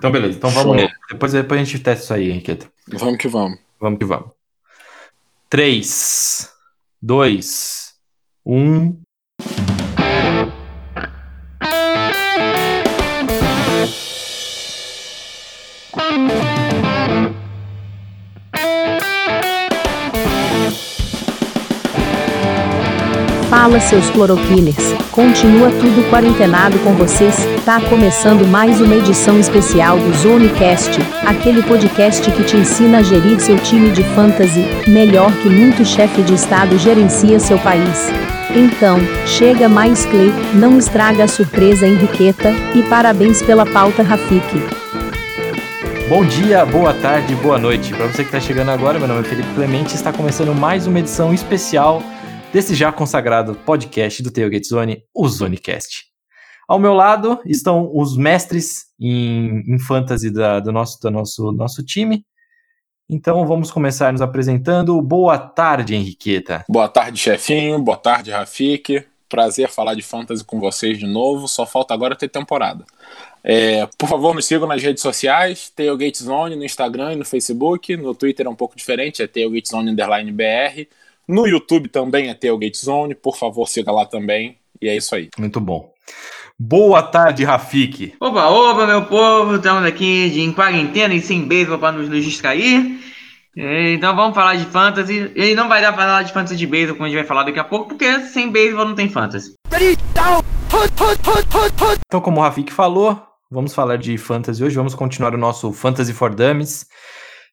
Então, beleza. Então vamos lá. Depois, depois a gente testa isso aí, Henriqueta. Vamos que vamos. Vamos que vamos. 3, 2, 1. Fala seus cloroquiners, continua tudo quarentenado com vocês, tá começando mais uma edição especial do Zonecast, aquele podcast que te ensina a gerir seu time de fantasy, melhor que muito chefe de estado gerencia seu país. Então, chega mais Clay, não estraga a surpresa Henriqueta, e parabéns pela pauta Rafik. Bom dia, boa tarde, boa noite. Para você que está chegando agora, meu nome é Felipe Clemente e está começando mais uma edição especial desse já consagrado podcast do Tailgate Zone, o Zonecast. Ao meu lado estão os mestres em, em fantasy da, do, nosso, do nosso, nosso time. Então vamos começar nos apresentando. Boa tarde, Henriqueta. Boa tarde, chefinho. Boa tarde, Rafik. Prazer falar de fantasy com vocês de novo. Só falta agora ter temporada. É, por favor, me sigam nas redes sociais, Tailgate Zone no Instagram e no Facebook. No Twitter é um pouco diferente, é Tailgate Zone BR. No YouTube também é Tailgate Zone, por favor, siga lá também. E é isso aí. Muito bom. Boa tarde, Rafik. Oba, oba, meu povo. Estamos aqui de, em quarentena e sem beisebol para nos, nos distrair. Então vamos falar de fantasy. E não vai dar para falar de fantasy de beisebol, como a gente vai falar daqui a pouco, porque sem beisebol não tem fantasy. Então, como o Rafik falou, vamos falar de fantasy hoje. Vamos continuar o nosso Fantasy for Dummies,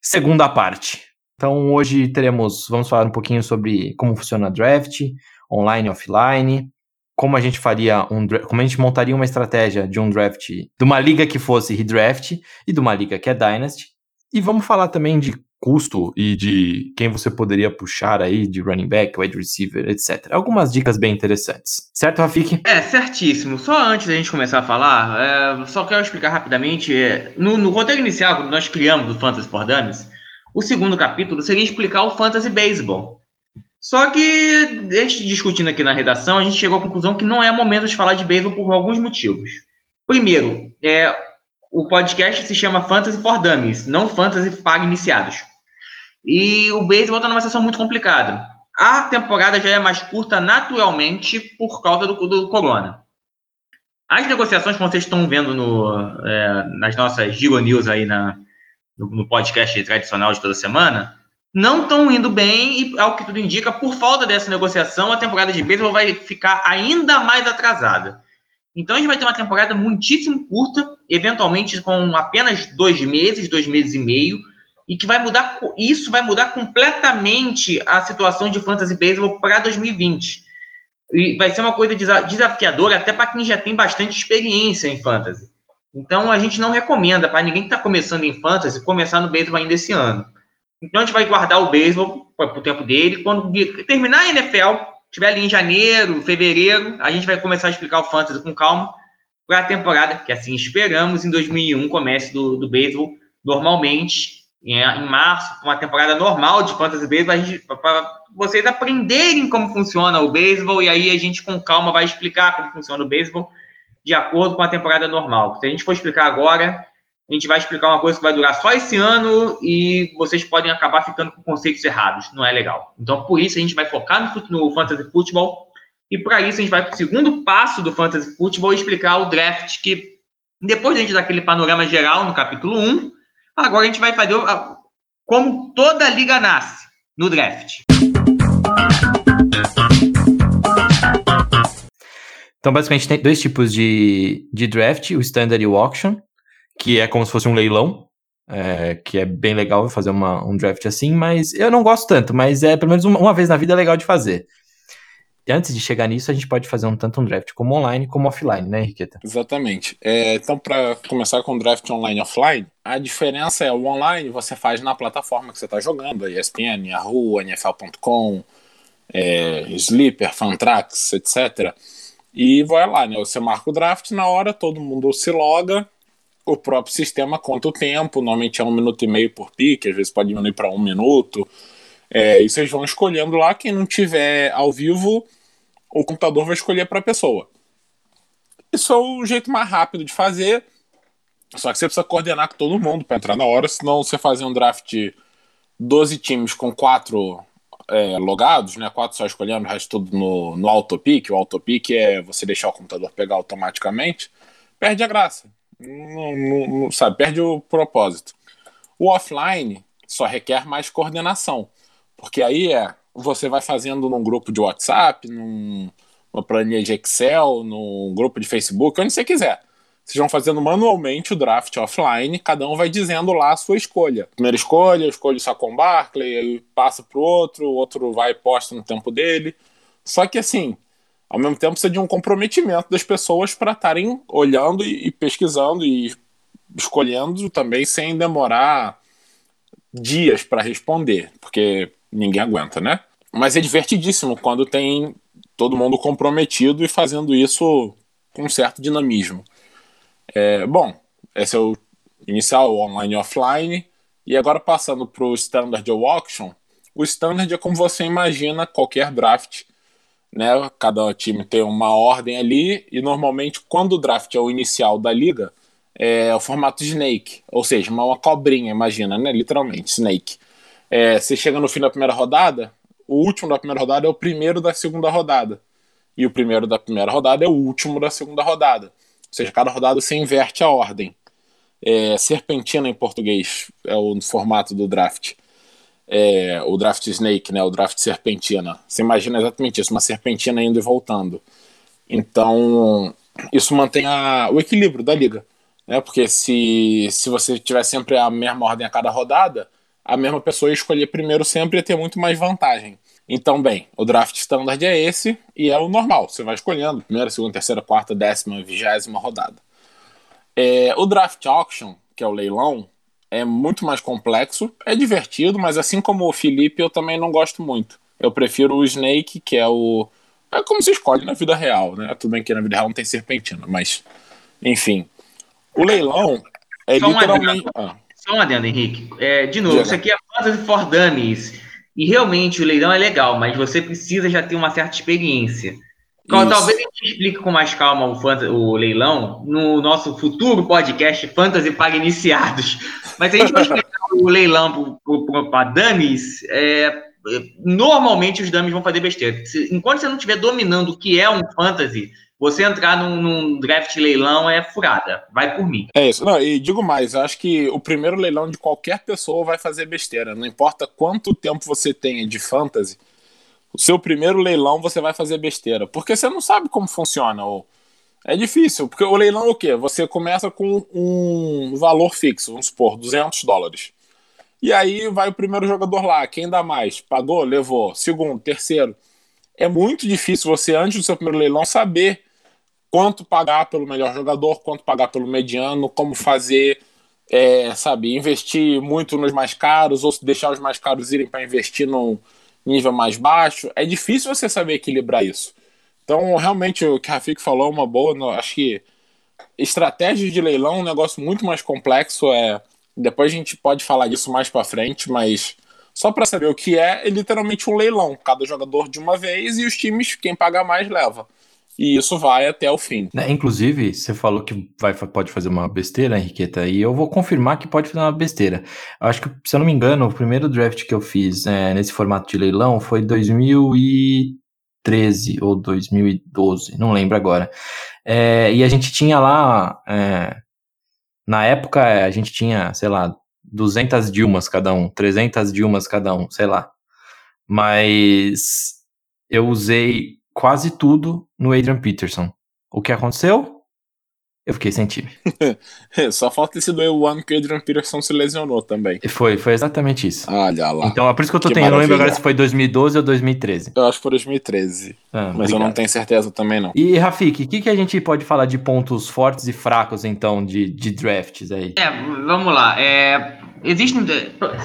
segunda parte. Então hoje teremos, vamos falar um pouquinho sobre como funciona draft, online e offline, como a gente faria um como a gente montaria uma estratégia de um draft, de uma liga que fosse redraft e de uma liga que é dynasty. E vamos falar também de custo e de quem você poderia puxar aí de running back, wide receiver, etc. Algumas dicas bem interessantes. Certo, Rafik? É, certíssimo. Só antes da gente começar a falar, é, só quero explicar rapidamente. É, no, no roteiro inicial, quando nós criamos o Fantasy for Dummies, o segundo capítulo seria explicar o fantasy baseball. Só que, discutindo aqui na redação, a gente chegou à conclusão que não é momento de falar de beisebol por alguns motivos. Primeiro, é, o podcast se chama Fantasy for Dummies, não Fantasy para iniciados. E o beisebol está numa situação muito complicada. A temporada já é mais curta naturalmente por causa do, do corona. As negociações que vocês estão vendo no, é, nas nossas Giro News aí na, no, podcast tradicional de toda semana, não estão indo bem e, ao que tudo indica, por falta dessa negociação, a temporada de beisebol vai ficar ainda mais atrasada. Então a gente vai ter uma temporada muitíssimo curta, eventualmente com apenas dois meses, dois meses e meio, e que vai mudar, isso vai mudar completamente a situação de fantasy baseball para 2020. E vai ser uma coisa desafiadora até para quem já tem bastante experiência em fantasy. Então a gente não recomenda para ninguém que está começando em fantasy começar no beisebol ainda esse ano. Então a gente vai guardar o beisebol para o tempo dele. Quando terminar a NFL, tiver ali em janeiro, fevereiro, a gente vai começar a explicar o fantasy com calma para a temporada, que assim esperamos, em 2001 comece do, do beisebol normalmente, em, em março, uma temporada normal de fantasy beisebol, para vocês aprenderem como funciona o beisebol e aí a gente com calma vai explicar como funciona o beisebol de acordo com a temporada normal. Se a gente for explicar agora, a gente vai explicar uma coisa que vai durar só esse ano e vocês podem acabar ficando com conceitos errados. Não é legal. Então, por isso, a gente vai focar no, no Fantasy Football e para isso a gente vai para o segundo passo do Fantasy Football explicar o draft que, depois de a gente dar aquele panorama geral no capítulo 1, agora a gente vai fazer como toda liga nasce no draft. Então, basicamente, tem dois tipos de, de draft, o standard e o auction, que é como se fosse um leilão, é, que é bem legal fazer uma, um draft assim, mas eu não gosto tanto, mas é pelo menos uma, uma, vez na vida é legal de fazer. E antes de chegar nisso, a gente pode fazer um tanto um draft como online como offline, né, Henriqueta? Exatamente. É, então, para começar com draft online e offline, a diferença é o online você faz na plataforma que você está jogando, a ESPN, Yahoo, NFL.com, é, Sleeper, Fantrax, etc., e vai lá, né? Você marca o draft na hora, todo mundo se loga, o próprio sistema conta o tempo, normalmente é um minuto e meio por pique, às vezes pode diminuir para um minuto. É, e vocês vão escolhendo lá, quem não tiver ao vivo, o computador vai escolher para a pessoa. Isso é o jeito mais rápido de fazer. Só que você precisa coordenar com todo mundo para entrar na hora, senão você fazer um draft de 12 times com quatro é, logados, né? Quatro só escolhendo, o resto tudo no, no autopic. O autopic é você deixar o computador pegar automaticamente. Perde a graça. Não, não, não, sabe, perde o propósito. O offline só requer mais coordenação. Porque aí é você vai fazendo num grupo de WhatsApp, num, numa planilha de Excel, num grupo de Facebook, onde você quiser. Vocês vão fazendo manualmente o draft offline, cada um vai dizendo lá a sua escolha. Primeira escolha, eu escolho só com Barkley, ele passa pro outro, o outro vai e posta no tempo dele. Só que assim, ao mesmo tempo precisa de um comprometimento das pessoas para estarem olhando e, pesquisando e escolhendo também sem demorar dias para responder, porque ninguém aguenta, né? Mas é divertidíssimo quando tem todo mundo comprometido e fazendo isso com certo dinamismo. É, bom, esse é o inicial, o online e offline. E agora passando para o standard ou auction. O standard é como você imagina qualquer draft. Né? Cada time tem uma ordem ali, e normalmente, quando o draft é o inicial da liga, é o formato Snake, ou seja, uma, cobrinha, imagina, né? literalmente, Snake. É, você chega no fim da primeira rodada, o último da primeira rodada é o primeiro da segunda rodada. E o primeiro da primeira rodada é o último da segunda rodada. Ou seja, cada rodada você inverte a ordem. É, serpentina em português é o formato do draft. É, o draft snake, né, o draft serpentina. Você imagina exatamente isso, uma serpentina indo e voltando. Então, isso mantém a, o equilíbrio da liga. Né? Porque se, se você tiver sempre a mesma ordem a cada rodada, a mesma pessoa escolher primeiro sempre ia ter muito mais vantagem. Então, bem, o draft standard é esse e é o normal. Você vai escolhendo primeira, segunda, terceira, quarta, décima, vigésima rodada. É, o draft auction, que é o leilão, é muito mais complexo, é divertido, mas assim como o Felipe, eu também não gosto muito. Eu prefiro o Snake, que é o. É como se escolhe na vida real, né? Tudo bem que na vida real não tem serpentina, mas. Enfim. O leilão é Só literalmente. Ah. Só um adendo, Henrique. É, de novo, isso aqui é Fantasy for Dummies. E realmente o leilão é legal, mas você precisa já ter uma certa experiência. Então, talvez a gente explique com mais calma o, o, leilão no nosso futuro podcast Fantasy para Iniciados. Mas se a gente for explicar o leilão para dummies, é, normalmente os dummies vão fazer besteira. enquanto você não estiver dominando o que é um fantasy, você entrar num, num, draft leilão é furada. Vai por mim. É isso. Não, e digo mais, eu acho que o primeiro leilão de qualquer pessoa vai fazer besteira. Não importa quanto tempo você tenha de fantasy, o seu primeiro leilão você vai fazer besteira. Porque você não sabe como funciona. Ou... É difícil, porque o leilão é o quê? Você começa com um valor fixo, vamos supor, 200 dólares. E aí vai o primeiro jogador lá, quem dá mais? Pagou? Levou. Segundo, terceiro. É muito difícil você, antes do seu primeiro leilão, saber quanto pagar pelo melhor jogador, quanto pagar pelo mediano, como fazer, é, sabe, investir muito nos mais caros ou deixar os mais caros irem para investir num nível mais baixo. É difícil você saber equilibrar isso. Então, realmente, o que a Rafik falou é uma boa. Acho que estratégia de leilão é um negócio muito mais complexo. É, depois a gente pode falar disso mais para frente, mas só para saber o que é, é literalmente um leilão. Cada jogador de uma vez e os times, quem paga mais, leva e isso vai até o fim. É, inclusive, você falou que vai, pode fazer uma besteira, Henriqueta, e eu vou confirmar que pode fazer uma besteira. Acho que, se eu não me engano, o primeiro draft que eu fiz é, nesse formato de leilão foi 2013 ou 2012, não lembro agora. É, e a gente tinha lá, é, na época, a gente tinha, sei lá, 200 Dilmas cada um, 300 Dilmas cada um, sei lá. Mas eu usei quase tudo no Adrian Peterson. O que aconteceu? Eu fiquei sem time. Só falta ter sido o ano que o Adrian Peterson se lesionou também. Foi, foi exatamente isso. Olha lá. Então é por isso que eu tô que tentando. Eu não lembro agora se foi 2012 ou 2013. Eu acho que foi 2013. Ah, mas obrigado. eu não tenho certeza também, não. E, Rafik, o que, que a gente pode falar de pontos fortes e fracos, então, de, de drafts aí? É, vamos lá. É, existem.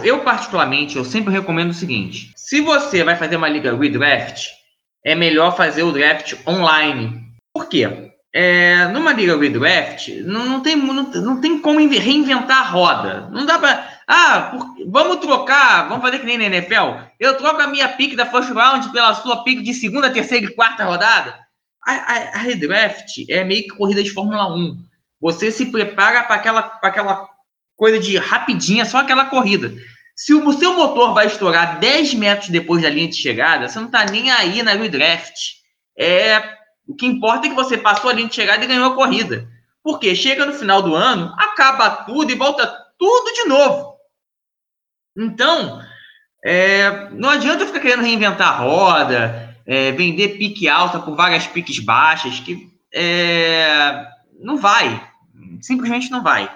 Eu, particularmente, eu sempre recomendo o seguinte: se você vai fazer uma liga redraft, é melhor fazer o draft online. Por quê? É, numa liga redraft, não, não, tem, não, não tem como reinventar a roda. Não dá para. Ah, por, vamos trocar, vamos fazer que nem na NFL. Eu troco a minha pick da first round pela sua pick de segunda, terceira e quarta rodada. A, a, a redraft é meio que corrida de Fórmula 1. você se prepara para aquela, aquela coisa de rapidinha, só aquela corrida. Se o seu motor vai estourar 10 metros depois da linha de chegada, você não está nem aí na redraft. É, o que importa é que você passou a linha de chegada e ganhou a corrida. Porque chega no final do ano, acaba tudo e volta tudo de novo. Então, é, não adianta ficar querendo reinventar a roda, é, vender pique alta por várias piques baixas, que é, não vai. Simplesmente não vai.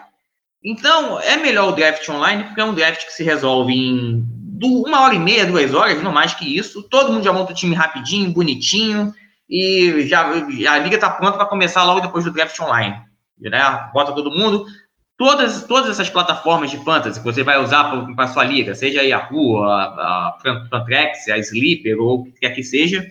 Então, é melhor o draft online, porque é um draft que se resolve em uma hora e meia, duas horas, não mais que isso. Todo mundo já monta o time rapidinho, bonitinho, e já, a liga está pronta para começar logo depois do draft online. Né? Bota todo mundo. Todas, todas essas plataformas de fantasy que você vai usar para sua liga, seja a Yahoo, a, a a Sleeper ou o que quer que seja,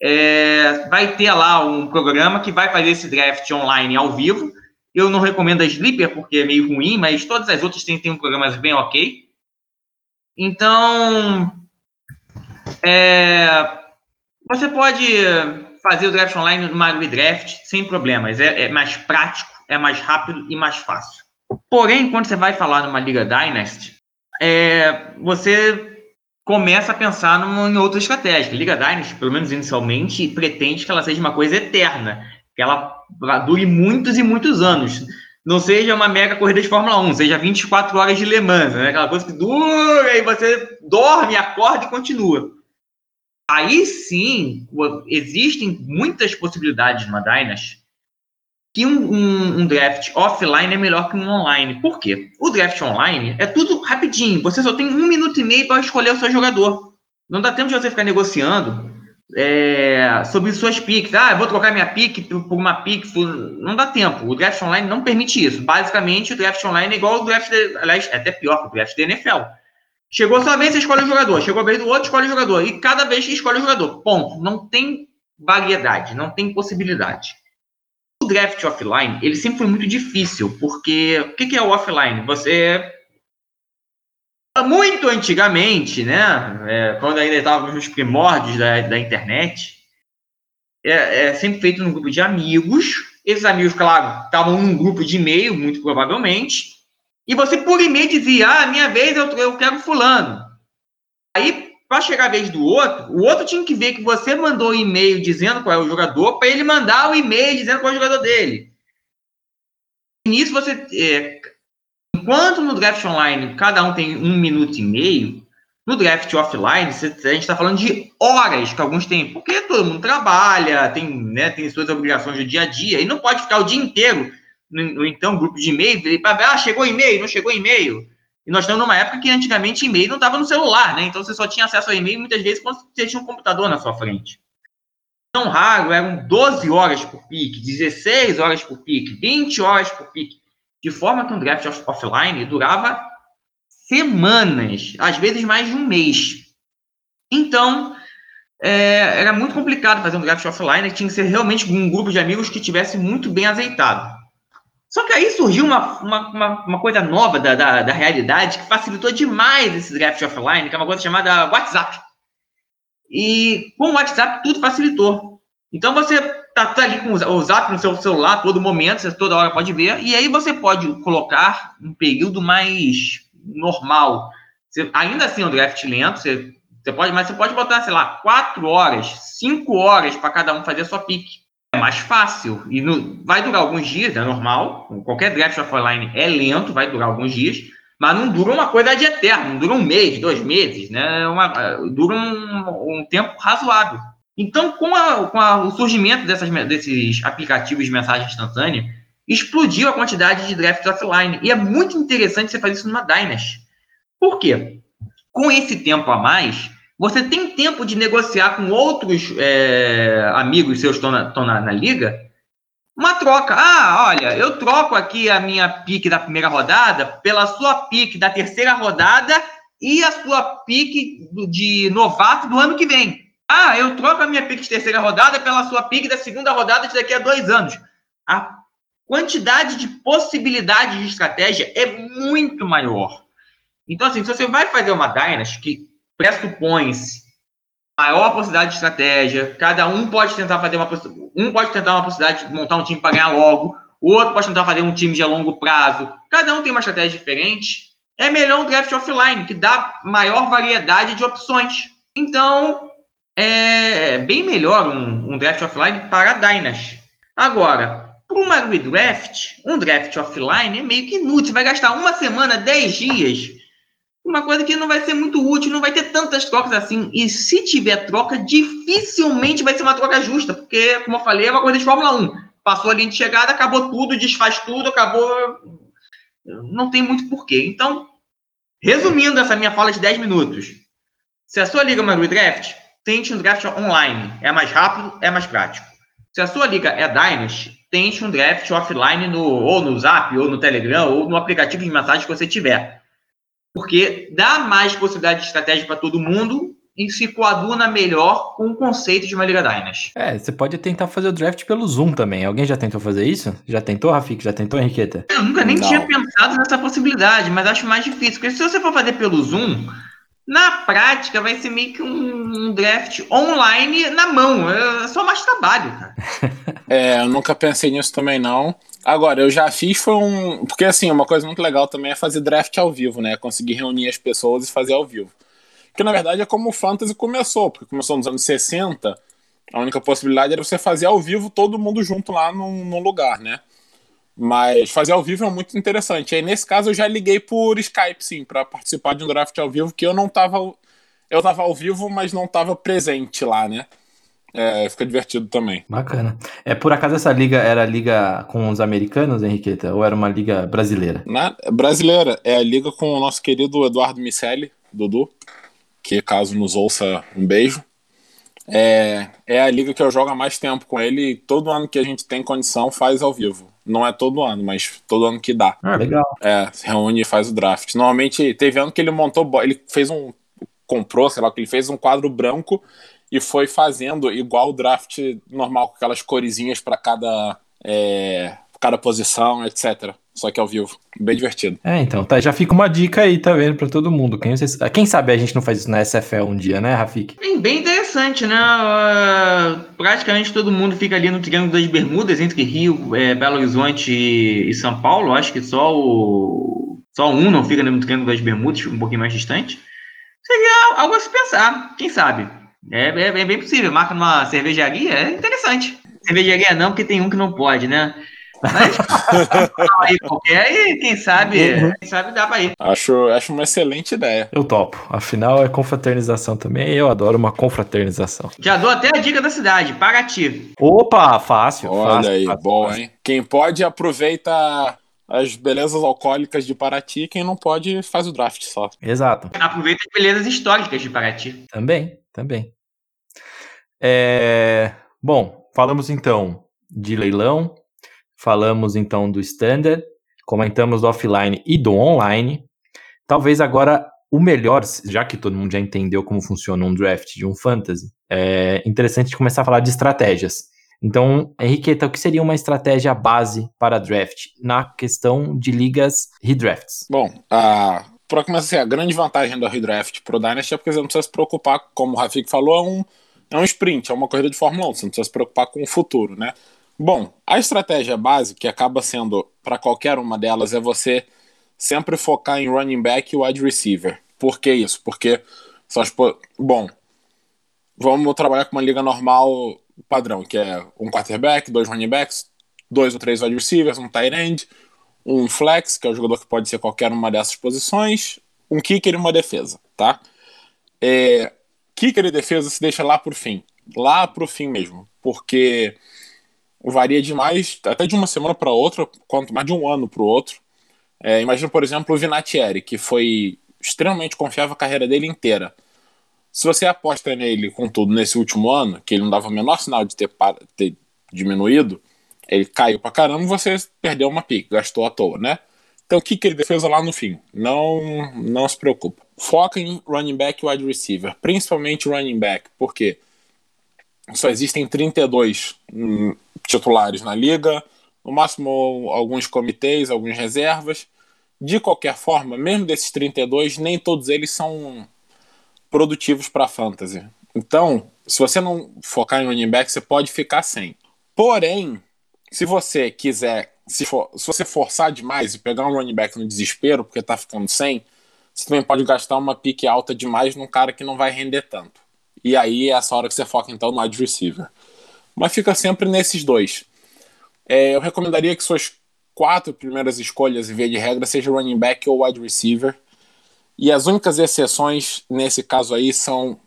é, vai ter lá um programa que vai fazer esse draft online ao vivo eu não recomendo a Sleeper porque é meio ruim, mas todas as outras têm, têm programas bem ok. Então, é, você pode fazer o draft online no Mario Draft sem problemas. É, é, mais prático, é mais rápido e mais fácil. Porém, quando você vai falar numa Liga Dynasty, é, você começa a pensar numa, em outra estratégia. Liga Dynasty, pelo menos inicialmente, pretende que ela seja uma coisa eterna que ela dure muitos e muitos anos. Não seja uma mega corrida de Fórmula 1, seja 24 horas de Le Mans, né? aquela coisa que dura e você dorme, acorda e continua. Aí sim, existem muitas possibilidades numa Dynasty que um, um, um, draft offline é melhor que um online. Por quê? O draft online é tudo rapidinho. Você só tem um minuto e meio para escolher o seu jogador. Não dá tempo de você ficar negociando é, sobre suas picks. Ah, eu vou trocar minha pick por uma pick. Não dá tempo. O draft online não permite isso. Basicamente, o draft online é igual ao draft, aliás, é até pior que o draft da NFL. Chegou sua vez, você escolhe o jogador. Chegou a vez do outro, escolhe o jogador. E cada vez escolhe o jogador. Ponto. Não tem variedade, não tem possibilidade. O draft offline, ele sempre foi muito difícil, porque o que é o offline? Você muito antigamente, né, é, quando ainda estávamos nos primórdios da, da internet, é, é, sempre feito num grupo de amigos. Esses amigos, claro, estavam num grupo de e-mail, muito provavelmente. E você, por e-mail, dizia: Ah, minha vez eu, eu quero Fulano. Aí, para chegar a vez do outro, o outro tinha que ver que você mandou o e-mail dizendo qual é o jogador, para ele mandar o e-mail dizendo qual é o jogador dele. E nisso, você é, Enquanto no draft online cada um tem um minuto e meio, no draft offline a gente está falando de horas que alguns têm, porque todo mundo trabalha, tem, né, tem suas obrigações do dia a dia, e não pode ficar o dia inteiro no, então grupo de e-mail, para ah, chegou e-mail, não chegou e-mail. E nós estamos numa época que antigamente e-mail não estava no celular, né? Então você só tinha acesso ao e-mail muitas vezes quando você tinha um computador na sua frente. Tão raro, eram 12 horas por pique, 16 horas por pique, 20 horas por pique de forma que um draft offline durava semanas, às vezes mais de um mês. Então, é, era muito complicado fazer um draft offline, tinha que ser realmente um grupo de amigos que tivesse muito bem azeitado. Só que aí surgiu uma, uma, uma coisa nova da, da, da, realidade que facilitou demais esse draft offline, que é uma coisa chamada WhatsApp. E com o WhatsApp tudo facilitou. Então você tá, tá ali com o Zap no seu celular todo momento, você toda hora pode ver, e aí você pode colocar um período mais normal. Você, ainda assim, é um draft lento, você, você pode, mas você pode botar, sei lá, quatro horas, cinco horas para cada um fazer a sua pique. É mais fácil. E no, vai durar alguns dias, é normal. Qualquer draft offline é lento, vai durar alguns dias, mas não dura uma coisa de eterno, não dura um mês, dois meses, né? Uma, dura um, um tempo razoável. Então, com, a, com a, o surgimento dessas, desses aplicativos de mensagem instantânea, explodiu a quantidade de drafts offline. E é muito interessante você fazer isso numa Dynasty. Por quê? Com esse tempo a mais, você tem tempo de negociar com outros é, amigos seus que estão, na, na, na, liga uma troca. Ah, olha, eu troco aqui a minha pique da primeira rodada pela sua pique da terceira rodada e a sua pique de novato do ano que vem. Ah, eu troco a minha pick de terceira rodada pela sua pick da segunda rodada de daqui a dois anos. A quantidade de possibilidades de estratégia é muito maior. Então, assim, se você vai fazer uma Dynasty que pressupõe-se maior possibilidade de estratégia, cada um pode tentar fazer uma um pode tentar uma possibilidade de montar um time para ganhar logo, o outro pode tentar fazer um time de longo prazo. Cada um tem uma estratégia diferente. É melhor um draft offline, que dá maior variedade de opções. Então, é bem melhor um, um draft offline para Dynasty. Agora, para uma redraft, um draft offline é meio que inútil. Vai gastar uma semana, 10 dias uma coisa que não vai ser muito útil, não vai ter tantas trocas assim. E se tiver troca, dificilmente vai ser uma troca justa, porque, como eu falei, é uma coisa de Fórmula 1. Passou a linha de chegada, acabou tudo, desfaz tudo, acabou. Não tem muito porquê. Então, resumindo essa minha fala de 10 minutos, se a sua liga é uma redraft, tente um draft online. É mais rápido, é mais prático. Se a sua liga é Dynasty, tente um draft offline no, ou no Zap, ou no Telegram, ou no aplicativo de mensagem que você tiver porque dá mais possibilidade de estratégia para todo mundo e se coaduna melhor com o conceito de uma Liga Dynas. É, você pode tentar fazer o draft pelo Zoom também. Alguém já tentou fazer isso? Já tentou, Rafik? Já tentou, Henriqueta? Eu nunca nem Não. tinha pensado nessa possibilidade, mas acho mais difícil. Porque se você for fazer pelo Zoom, na prática vai ser meio que um draft online na mão. É só mais trabalho, cara. é, eu nunca pensei nisso também, não. Agora, eu já fiz foi um. Porque assim, uma coisa muito legal também é fazer draft ao vivo, né? Conseguir reunir as pessoas e fazer ao vivo. Que na verdade é como o Fantasy começou, porque começou nos anos 60. A única possibilidade era você fazer ao vivo todo mundo junto lá num, num lugar, né? Mas fazer ao vivo é muito interessante. Aí nesse caso eu já liguei por Skype, sim, para participar de um draft ao vivo, que eu não tava. Eu tava ao vivo, mas não tava presente lá, né? É, fica divertido também. Bacana. É por acaso essa liga era a liga com os americanos, Henriqueta, ou era uma liga brasileira? Na, brasileira. É a liga com o nosso querido Eduardo Miceli, Dudu, que caso nos ouça, um beijo. É, é a liga que eu jogo há mais tempo com ele e todo ano que a gente tem condição faz ao vivo. Não é todo ano, mas todo ano que dá. Ah, legal. É, se reúne e faz o draft. Normalmente, teve ano que ele montou, ele fez um, comprou, sei lá, que ele fez um quadro branco e foi fazendo igual o draft normal, com aquelas coresinhas para cada, é, cada posição, etc. Só que ao vivo. Bem divertido. É, então, tá, já fica uma dica aí, tá vendo, pra todo mundo. Quem, quem sabe a gente não faz isso na SFL um dia, né, Rafik? Bem, bem interessante, né? Uh, praticamente todo mundo fica ali no Triângulo das Bermudas, entre Rio, é, Belo Horizonte e, e, São Paulo. Acho que só o. Só um não fica no Triângulo das Bermudas, fica um pouquinho mais distante. Seria algo a se pensar, quem sabe? É, é, é bem possível. Marca numa cervejaria, é interessante. Cervejaria não, porque tem um que não pode, né? Mas aí qualquer quem sabe, uhum. quem sabe dá pra ir. Acho, acho uma excelente ideia. Eu topo. Afinal, é confraternização também. Eu adoro uma confraternização. Já dou até a dica da cidade, Paraty. Opa, fácil. Olha fácil, aí, fácil, bom, fácil. hein? Quem pode aproveita as belezas alcoólicas de Paraty, quem não pode faz o draft só. Exato. Aproveita as belezas históricas de Paraty. Também, também. É... Bom, falamos então de leilão, falamos então do standard, comentamos do offline e do online. Talvez agora o melhor, já que todo mundo já entendeu como funciona um draft de um fantasy, é interessante começar a falar de estratégias. Então, Henriqueta, o que seria uma estratégia base para draft na questão de ligas redrafts? Bom, a para começar, assim, a grande vantagem do redraft pro Dynasty é porque você não precisa se preocupar, como o Rafik falou, é um, é um sprint, é uma corrida de Fórmula 1, você não precisa se preocupar com o futuro, né? Bom, a estratégia base, que acaba sendo para qualquer uma delas, é você sempre focar em running back e wide receiver. Por que isso? Porque, só, bom, vamos trabalhar com uma liga normal padrão, que é um quarterback, dois running backs, dois ou três wide receivers, um tight end, um flex, que é o jogador que pode ser qualquer uma dessas posições, um kicker e uma defesa, tá? É, kicker e defesa se deixa lá por fim, lá pro fim mesmo, porque varia demais, até de uma semana para outra, quanto mais de um ano para o outro. É, imagina, por exemplo, o Vinatieri, que foi extremamente confiável a carreira dele inteira. Se você aposta nele, contudo, nesse último ano, que ele não dava o menor sinal de ter, ter diminuído, ele caiu pra caramba, você perdeu uma pique, gastou à toa, né? Então o que, que ele fez lá no fim? Não, não se preocupa. Foca em running back e wide receiver, principalmente running back, porque só existem 32 hum, titulares na liga, no máximo alguns comitês, algumas reservas. De qualquer forma, mesmo desses 32, nem todos eles são produtivos para fantasy. Então, se você não focar em running back, você pode ficar sem. Porém, se você quiser se, for, se você forçar demais e pegar um running back no desespero, porque tá ficando sem, você também pode gastar uma pique alta demais num cara que não vai render tanto. E aí é essa hora que você foca então no wide receiver. Mas fica sempre nesses dois. É, eu recomendaria que suas quatro primeiras escolhas, em via de regra, seja running back ou wide receiver. E as únicas exceções nesse caso aí são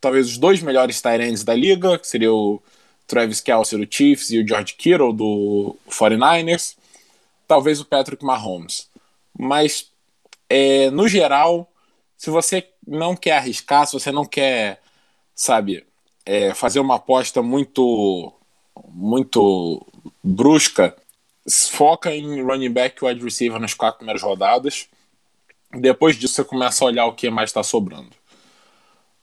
talvez os dois melhores tight da liga, que seria o Travis Kelce do Chiefs e o George Kittle do 49ers, talvez o Patrick Mahomes. Mas, é, no geral, se você não quer arriscar, se você não quer, sabe, é, fazer uma aposta muito, muito brusca, foca em running back e wide receiver nas quatro primeiras rodadas. Depois disso, você começa a olhar o que mais está sobrando.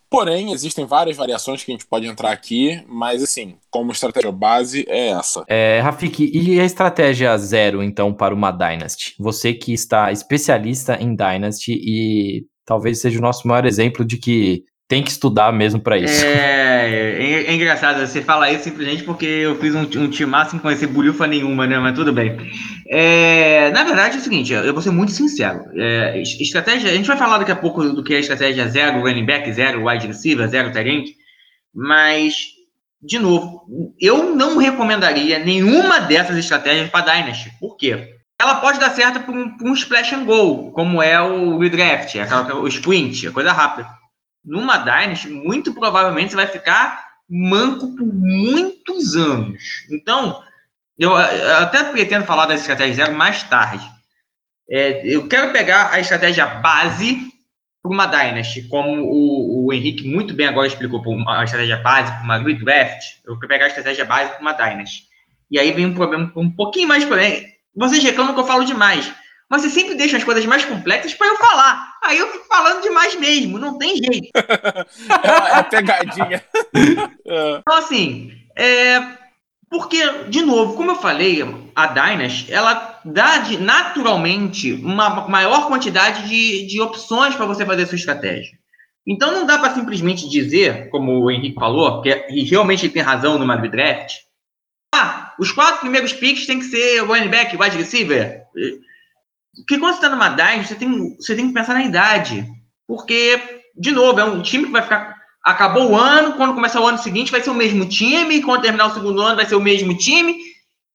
Porém, existem várias variações que a gente pode entrar aqui, mas assim, como estratégia base é essa. É, Rafik, e a estratégia zero, então, para uma Dynasty? Você que está especialista em Dynasty e talvez seja o nosso maior exemplo de que tem que estudar mesmo para isso. É, é, é, engraçado, você fala isso simplesmente porque eu fiz um, um time sem conhecer bolhufa nenhuma, né? Mas tudo bem. É, na verdade é o seguinte, eu vou ser muito sincero. É, estratégia, a gente vai falar daqui a pouco do que é estratégia zero, running back, zero, wide receiver, zero talent, mas, de novo, eu não recomendaria nenhuma dessas estratégias para Dynasty. Por quê? Ela pode dar certo por um, um splash and go, como é o redraft, é o sprint, a coisa rápida numa Dynasty, muito provavelmente você vai ficar manco por muitos anos. Então, eu, até pretendo falar da estratégia zero mais tarde. É, eu quero pegar a estratégia base para uma Dynasty, como o, o, Henrique muito bem agora explicou, a estratégia base para uma redraft. Eu quero pegar a estratégia base para uma Dynasty. E aí vem um problema um pouquinho mais problema. Vocês reclamam que eu falo demais mas você sempre deixa as coisas mais complexas para eu falar. Aí eu fico falando demais mesmo, não tem jeito. é, é pegadinha. então, assim, é, porque, de novo, como eu falei, a Dynas, ela dá de, naturalmente uma maior quantidade de, de opções para você fazer sua estratégia. Então não dá para simplesmente dizer, como o Henrique falou, que, e realmente ele tem razão no Madrid Draft, ah, os quatro primeiros picks tem que ser running back, wide receiver, porque quando você está numa DAI, você tem, você tem que pensar na idade. Porque, de novo, é um time que vai ficar. Acabou o ano, quando começar o ano seguinte vai ser o mesmo time, quando terminar o segundo ano vai ser o mesmo time.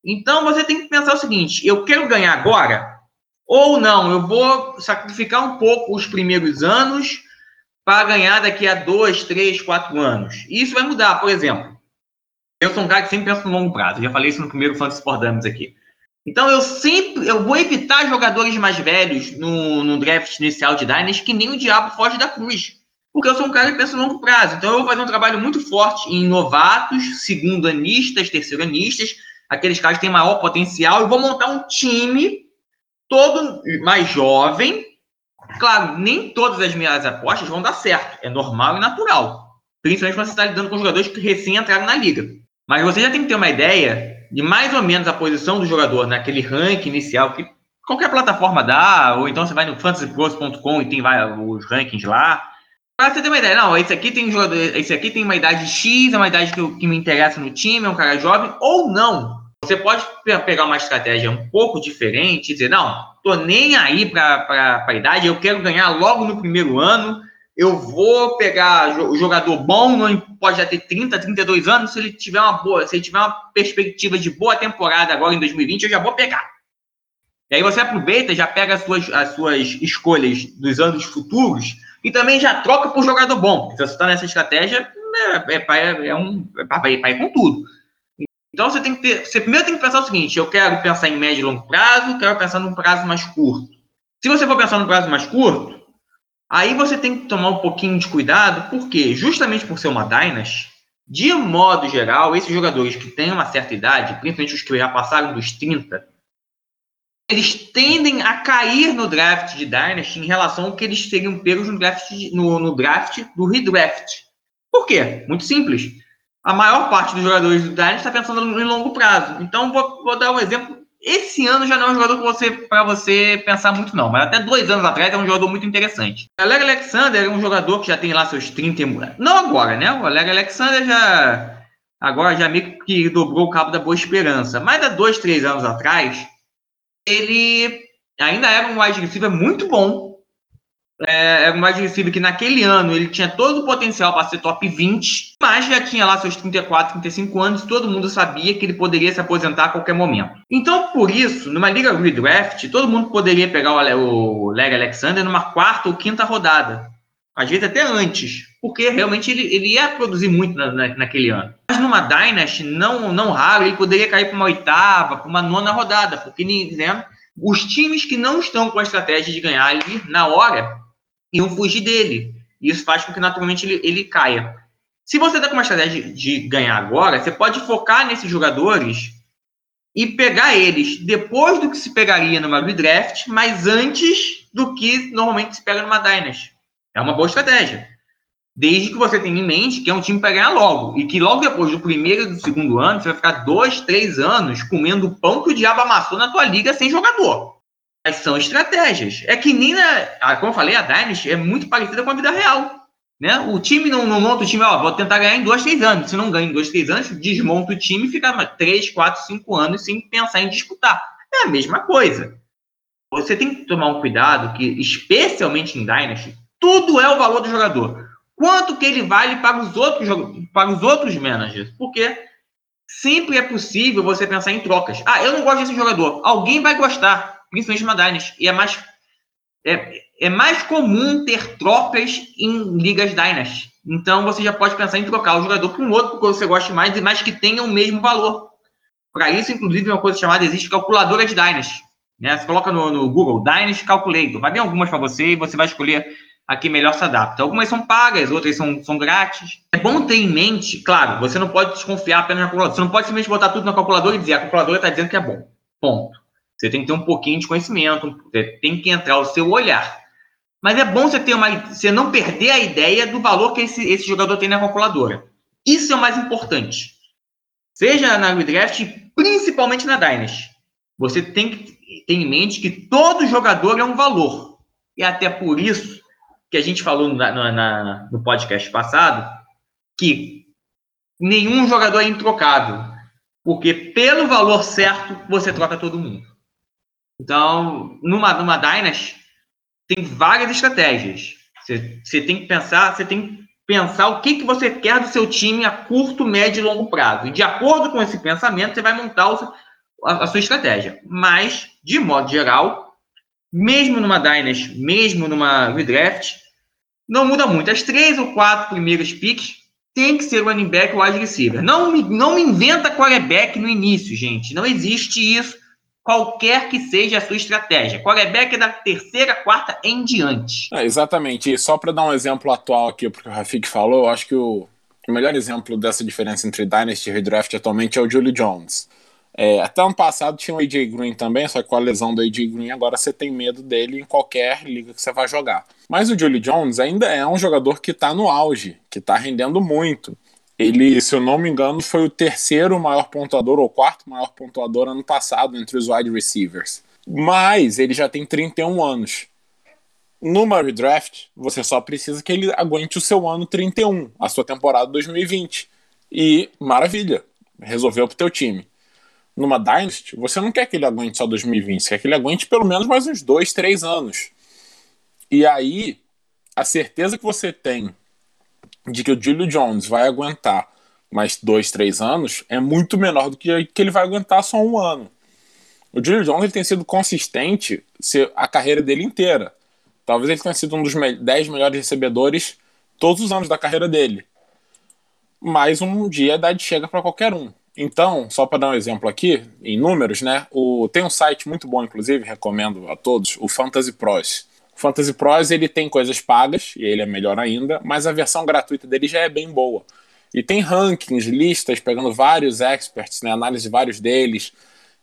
Então você tem que pensar o seguinte: eu quero ganhar agora, ou não, eu vou sacrificar um pouco os primeiros anos para ganhar daqui a dois, três, quatro anos. E isso vai mudar, por exemplo. Eu sou um cara que sempre pensa no longo prazo. Eu já falei isso no primeiro Fantasy for Dummies aqui. Então eu sempre eu vou evitar jogadores mais velhos no, no draft inicial de Dynasty que nem o diabo foge da cruz. Porque eu sou um cara que pensa no longo prazo. Então eu vou fazer um trabalho muito forte em novatos, segundo-anistas, terceiro-anistas, aqueles caras que têm maior potencial, e vou montar um time todo mais jovem. Claro, nem todas as minhas apostas vão dar certo. É normal e natural. Principalmente quando você está lidando com jogadores que recém entraram na liga. Mas você já tem que ter uma ideia de mais ou menos a posição do jogador naquele ranking inicial que qualquer plataforma dá, ou então você vai no fantasypros.com e tem vai, os rankings lá. Pra você ter uma ideia, não, esse aqui tem um jogador, esse aqui tem uma idade X, é uma idade que, que me interessa no time, é um cara jovem, ou não. Você pode pegar uma estratégia um pouco diferente e dizer, não, tô nem aí para a idade, eu quero ganhar logo no primeiro ano, eu vou pegar o jogador bom, não pode já ter 30, 32 anos, se ele tiver uma boa, se ele tiver uma perspectiva de boa temporada agora em 2020, eu já vou pegar. E aí você aproveita, já pega as suas, as suas escolhas dos anos futuros e também já troca por jogador bom. Se você está nessa estratégia, é, é, é, é um, é para ir com tudo. Então você tem que ter. Você primeiro tem que pensar o seguinte: eu quero pensar em médio e longo prazo, quero pensar num prazo mais curto. Se você for pensar num prazo mais curto, Aí você tem que tomar um pouquinho de cuidado, porque justamente por ser uma Dynasty, de modo geral, esses jogadores que têm uma certa idade, principalmente os que já passaram dos 30, eles tendem a cair no draft de Dynasty em relação ao que eles seriam pegos no draft, no, no draft do redraft. Por quê? Muito simples. A maior parte dos jogadores do Dynasty está pensando em longo prazo. Então, vou, vou dar um exemplo esse ano já não é um jogador você, para você pensar muito, não. Mas até dois anos atrás é um jogador muito interessante. O Alec Alexander é um jogador que já tem lá seus 30. Não agora, né? O Alec Alexander já. Agora já meio que dobrou o cabo da Boa Esperança. Mas há dois, três anos atrás, ele ainda era um wide receiver muito bom. É, era um wide que naquele ano ele tinha todo o potencial para ser top 20, mas já tinha lá seus 34, 35 anos, todo mundo sabia que ele poderia se aposentar a qualquer momento. Então, por isso, numa liga redraft, todo mundo poderia pegar o, o Larry Alexander numa quarta ou quinta rodada. Às vezes até antes, porque realmente ele, ele ia produzir muito na, na, naquele ano. Mas numa Dynasty, não, não raro, ele poderia cair para uma oitava, para uma nona rodada, porque né, os times que não estão com a estratégia de ganhar ali na hora iam fugir dele. Isso faz com que naturalmente ele, ele caia. Se você está com uma estratégia de ganhar agora, você pode focar nesses jogadores e pegar eles depois do que se pegaria numa redraft, mas antes do que normalmente se pega numa Dynasty. É uma boa estratégia. Desde que você tenha em mente que é um time para ganhar logo. E que logo depois do primeiro e do segundo ano, você vai ficar dois, três anos comendo pão que o diabo amassou na tua liga sem jogador. Mas são estratégias. É que nem na. Como eu falei, a Dynasty é muito parecida com a vida real. Né? O time não, não monta o time, ó, vou tentar ganhar em dois, três anos. Se não ganha em dois, três anos, desmonta o time e fica três, quatro, cinco anos sem pensar em disputar. É a mesma coisa. Você tem que tomar um cuidado que, especialmente em Dynasty, tudo é o valor do jogador. Quanto que ele vale para os outros, para os outros managers? Porque sempre é possível você pensar em trocas. Ah, eu não gosto desse jogador. Alguém vai gostar, principalmente uma Dynasty. E é mais, é, é mais comum ter trocas em ligas Dynasty. Então você já pode pensar em trocar o jogador por um outro que você goste mais e mais que tenha o mesmo valor. Para isso, inclusive, uma coisa chamada existe calculadora de Dynasty. Né? Você coloca no, no Google Dynasty Calculator. Vai vir algumas para você e você vai escolher a que melhor se adapta. Algumas são pagas, outras são, são grátis. É bom ter em mente, claro, você não pode desconfiar apenas na calculadora. Você não pode simplesmente botar tudo na calculadora e dizer a calculadora está dizendo que é bom. Ponto. Você tem que ter um pouquinho de conhecimento, tem que entrar o seu olhar. Mas é bom você ter uma, você não perder a ideia do valor que esse, esse jogador tem na calculadora. Isso é o mais importante. Seja na redraft, principalmente na Dynasty. Você tem que ter em mente que todo jogador é um valor. E até por isso, que a gente falou na, na, no podcast passado, que nenhum jogador é introcável, porque pelo valor certo você troca todo mundo. Então, numa, numa Dynasty, tem várias estratégias. Você, você tem que pensar, você tem que pensar o que, que você quer do seu time a curto, médio e longo prazo. E de acordo com esse pensamento, você vai montar o, a, a sua estratégia. Mas, de modo geral, mesmo numa Dynasty, mesmo numa redraft, não muda muito. As três ou quatro primeiros picks tem que ser running back ou wide receiver. Não, não inventa quarterback no início, gente. Não existe isso, qualquer que seja a sua estratégia. Quarterback é da terceira, quarta em diante. É, exatamente. E só para dar um exemplo atual aqui, porque o Rafik falou, acho que o, o melhor exemplo dessa diferença entre Dynasty e Redraft atualmente é o Julio Jones. É, até ano passado tinha o AJ Green também, só que com a lesão do AJ Green agora você tem medo dele em qualquer liga que você vai jogar. Mas o Julio Jones ainda é um jogador que está no auge, que está rendendo muito. Ele, se eu não me engano, foi o terceiro maior pontuador ou quarto maior pontuador ano passado entre os wide receivers. Mas ele já tem 31 anos. Numa redraft, você só precisa que ele aguente o seu ano 31, a sua temporada 2020. E maravilha, resolveu pro teu time numa Dynasty, você não quer que ele aguente só 2020, você quer que ele aguente pelo menos mais uns dois, três anos. E aí, a certeza que você tem de que o Julio Jones vai aguentar mais dois, três anos é muito menor do que, que ele vai aguentar só um ano. O Julio Jones ele tem sido consistente a carreira dele inteira. Talvez ele tenha sido um dos 10 melhores recebedores todos os anos da carreira dele. Mas um dia a idade chega para qualquer um. Então, só para dar um exemplo aqui, em números, né? O, tem um site muito bom, inclusive, recomendo a todos, o Fantasy Pros. Fantasy Pros ele tem coisas pagas, e ele é melhor ainda, mas a versão gratuita dele já é bem boa. E tem rankings, listas, pegando vários experts, né, análise de vários deles,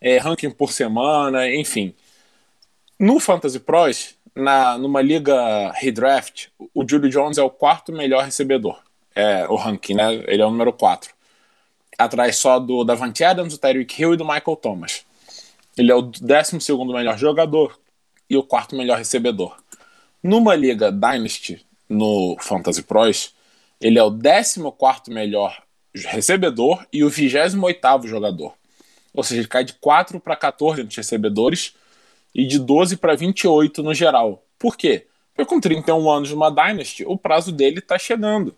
é, ranking por semana, enfim. No Fantasy Pros, na, numa liga redraft, o Julio Jones é o quarto melhor recebedor. É o ranking, né? Ele é o número 4 atrás só do Davante Adams, do Tyreek Hill e do Michael Thomas. Ele é o 12 melhor jogador e o quarto melhor recebedor. Numa liga Dynasty, no Fantasy Pros, ele é o 14 melhor recebedor e o 28 jogador. Ou seja, ele cai de 4 para 14 entre recebedores, e de 12 para 28 no geral. Por quê? Porque com 31 anos numa Dynasty, o prazo dele está chegando.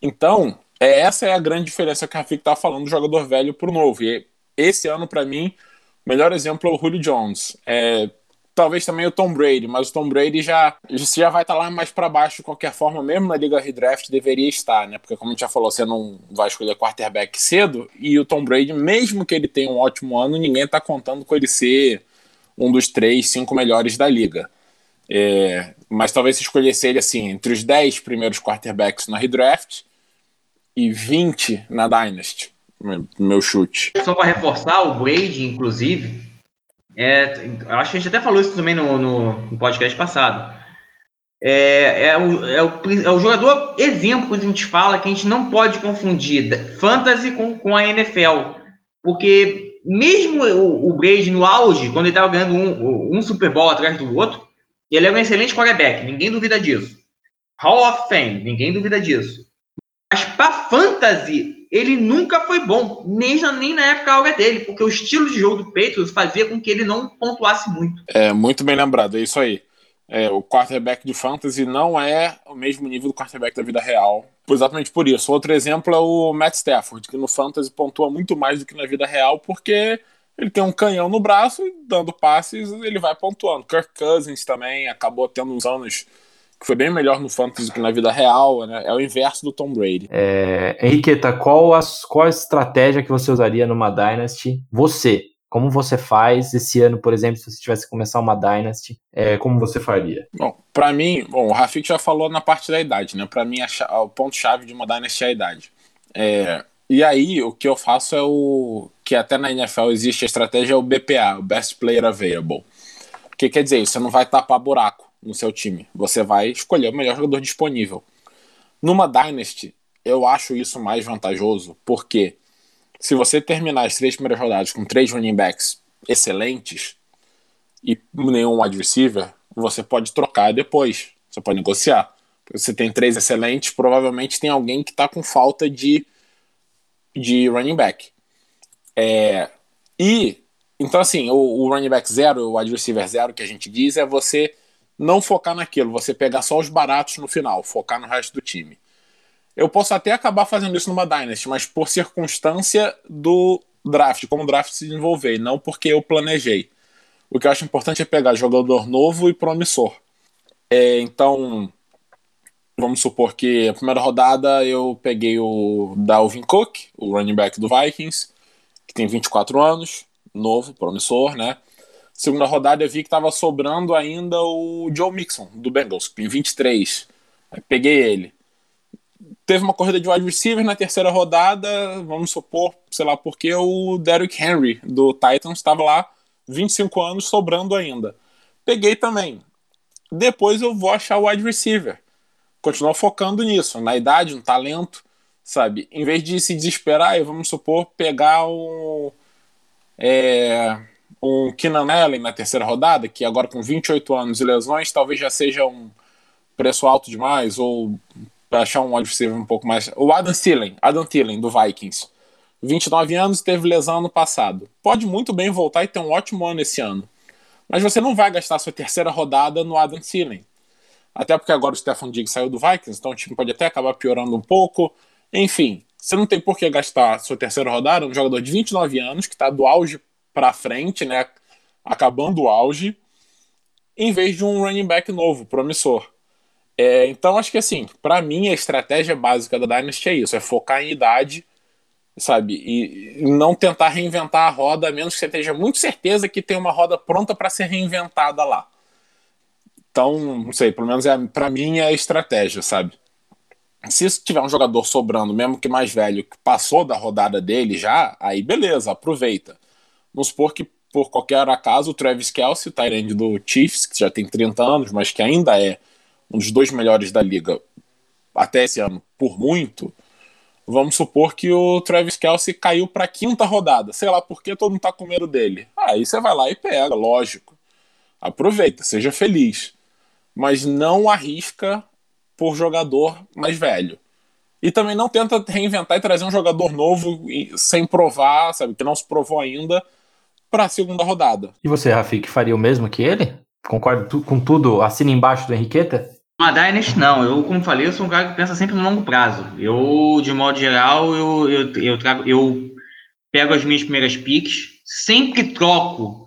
Então, é, essa é a grande diferença que a Rafik está falando do jogador velho para o novo. E esse ano, para mim, o melhor exemplo é o Julio Jones. É, talvez também o Tom Brady, mas o Tom Brady já, já vai estar tá lá mais para baixo de qualquer forma, mesmo na Liga Redraft deveria estar, né? Porque como a gente já falou, você não vai escolher quarterback cedo, e o Tom Brady, mesmo que ele tenha um ótimo ano, ninguém está contando com ele ser um dos três, cinco melhores da liga. É, mas talvez se escolhesse ele assim, entre os 10 primeiros quarterbacks na redraft e 20 na Dynasty, meu chute. Só para reforçar, o Brady, inclusive, é, acho que a gente até falou isso também no, no, no podcast passado. É, é, o, é, o, é o jogador exemplo que a gente fala que a gente não pode confundir fantasy com, com a NFL. Porque mesmo o, o Brady no auge, quando ele estava ganhando um, um Super Bowl atrás do outro, ele é um excelente quarterback, ninguém duvida disso. Hall of Fame, ninguém duvida disso. Mas para fantasy, ele nunca foi bom, nem, nem na época áurea dele, porque o estilo de jogo do Patriots fazia com que ele não pontuasse muito. É, muito bem lembrado, é isso aí. É, o quarterback de fantasy não é o mesmo nível do quarterback da vida real. Exatamente por isso. Outro exemplo é o Matt Stafford, que no fantasy pontua muito mais do que na vida real, porque ele tem um canhão no braço e dando passes ele vai pontuando. Kirk Cousins também acabou tendo uns anos que foi bem melhor no fantasy que na vida real, né? É o inverso do Tom Brady. É, Henriqueta, qual a, qual a estratégia que você usaria numa Dynasty? Você, como você faz esse ano, por exemplo, se você tivesse que começar uma Dynasty, é, como você faria? Bom, para mim, bom, o Rafik já falou na parte da idade, né? Para mim, a, o ponto-chave de uma Dynasty é a idade. É, e aí, o que eu faço é o. que até na NFL existe a estratégia, é o BPA, o Best Player Available. O que quer dizer? Você não vai tapar buraco no seu time. Você vai escolher o melhor jogador disponível. Numa Dynasty, eu acho isso mais vantajoso, porque se você terminar as três primeiras rodadas com três running backs excelentes e nenhum wide receiver, você pode trocar depois. Você pode negociar. Você tem três excelentes, provavelmente tem alguém que está com falta de, de running back. É, e então, assim, o, o running back zero, o wide receiver zero que a gente diz, é você não focar naquilo, você pegar só os baratos no final, focar no resto do time. Eu posso até acabar fazendo isso numa Dynasty, mas por circunstância do draft, como o draft se desenvolver, não porque eu planejei. O que eu acho importante é pegar jogador novo e promissor. É, então, vamos supor que a primeira rodada eu peguei o Dalvin Cook, o running back do Vikings, que tem 24 anos, novo, promissor, né? Segunda rodada eu vi que estava sobrando ainda o Joe Mixon, do Bengals, tem 23. Aí peguei ele. Teve uma corrida de wide receiver na terceira rodada, vamos supor, sei lá porque, o Derrick Henry, do Titans, estava lá, 25 anos, sobrando ainda. Peguei também. Depois eu vou achar o wide receiver. Continuar focando nisso, na idade, no talento, sabe? Em vez de se desesperar, vamos supor, pegar um. É, um Keenan Allen na terceira rodada, que agora com 28 anos e lesões, talvez já seja um preço alto demais, ou para achar um receiver um pouco mais. O Adam Thielen, Adam Thielen, do Vikings. 29 anos teve lesão ano passado. Pode muito bem voltar e ter um ótimo ano esse ano. Mas você não vai gastar sua terceira rodada no Adam Thielen. Até porque agora o Stefan Diggs saiu do Vikings, então o time pode até acabar piorando um pouco. Enfim, você não tem por que gastar sua terceira rodada um jogador de 29 anos, que está do auge para frente, né, acabando o auge, em vez de um running back novo, promissor. É, então acho que assim, para mim a estratégia básica da Dynasty é isso, é focar em idade, sabe, e, não tentar reinventar a roda, a menos que você tenha muito certeza que tem uma roda pronta para ser reinventada lá. Então, não sei, pelo menos é, para mim é a estratégia, sabe? Se tiver um jogador sobrando, mesmo que mais velho, que passou da rodada dele já, aí beleza, aproveita. Vamos supor que, por qualquer acaso, o Travis Kelsey, o Tyrande do Chiefs, que já tem 30 anos, mas que ainda é um dos dois melhores da liga até esse ano, por muito, vamos supor que o Travis Kelsey caiu para quinta rodada. Sei lá por que todo mundo tá com medo dele. Aí você vai lá e pega, lógico. Aproveita, seja feliz. Mas não arrisca por jogador mais velho. E também não tenta reinventar e trazer um jogador novo sem provar, sabe, que não se provou ainda, para a segunda rodada. E você, Rafik, faria o mesmo que ele? Concorda com tudo? Assina embaixo do Henriqueta? Uma Dynasty não, eu como falei, eu sou um cara que pensa sempre no longo prazo. Eu, de modo geral, eu, eu, eu, trago, eu pego as minhas primeiras picks, sempre troco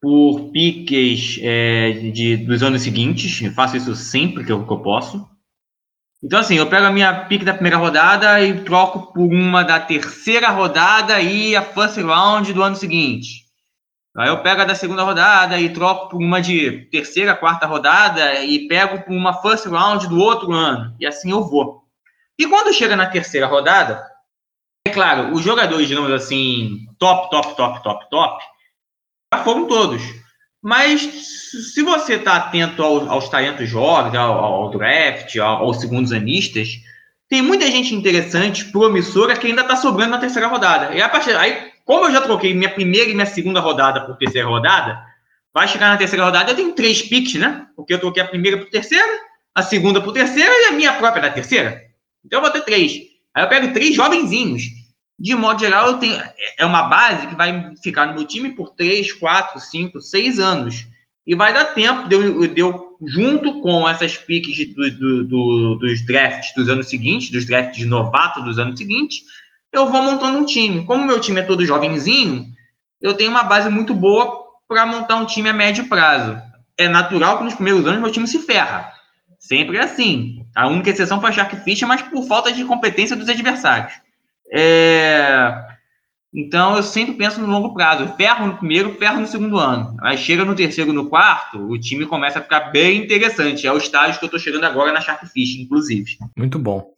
por piques é, de, dos anos seguintes, eu faço isso sempre que eu, que eu posso. Então, assim, eu pego a minha pick da primeira rodada e troco por uma da terceira rodada e a first round do ano seguinte. Aí eu pego a da segunda rodada e troco por uma de terceira, quarta rodada e pego uma first round do outro ano. E assim eu vou. E quando chega na terceira rodada, é claro, os jogadores, digamos assim, top, top, top, top, top, já foram todos. Mas se você está atento ao, aos talentos jovens, ao, ao draft, ao, aos segundos anistas, tem muita gente interessante, promissora, que ainda está sobrando na terceira rodada. E a partir, aí, como eu já troquei minha primeira e minha segunda rodada por terceira rodada, vai chegar na terceira rodada, eu tenho três picks, né? Porque eu troquei a primeira por terceira, a segunda por terceira e a minha própria da terceira. Então eu vou ter três. Aí eu pego três jovenzinhos de modo geral, eu tenho, é uma base que vai ficar no meu time por 3, 4, 5, 6 anos. E vai dar tempo de eu, de eu junto com essas piques do, do, do, dos drafts dos anos seguintes, dos drafts de novato dos anos seguintes, eu vou montando um time. Como meu time é todo jovenzinho, eu tenho uma base muito boa para montar um time a médio prazo. É natural que nos primeiros anos meu time se ferra. Sempre é assim. A única exceção foi a Shark Fish, mas por falta de competência dos adversários. É... Então eu sempre penso no longo prazo. Ferro no primeiro, ferro no segundo ano. Aí chega no terceiro, no quarto, o time começa a ficar bem interessante. É o estágio que eu estou chegando agora na Sharkfish, inclusive. Muito bom.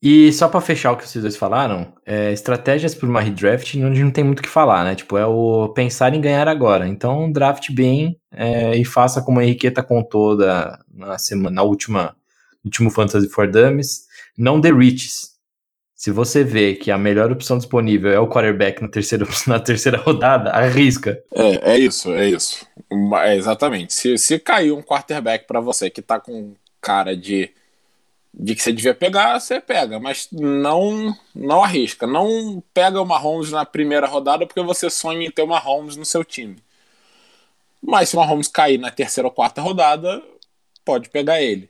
E só para fechar o que vocês dois falaram, é, estratégias para uma redraft onde não tem muito o que falar, né? Tipo, é o pensar em ganhar agora. Então, draft bem é, e faça como a Henriqueta contou da, na semana, na última, último Fantasy for Dummies, não the riches. Se você vê que a melhor opção disponível é o quarterback na terceira, na terceira rodada, arrisca. É, é isso, é isso. É exatamente. Se, se cair um quarterback para você que tá com cara de, de que você devia pegar, você pega, mas não não arrisca. Não pega uma Holmes na primeira rodada porque você sonha em ter uma Holmes no seu time. Mas se uma Holmes cair na terceira ou quarta rodada, pode pegar ele.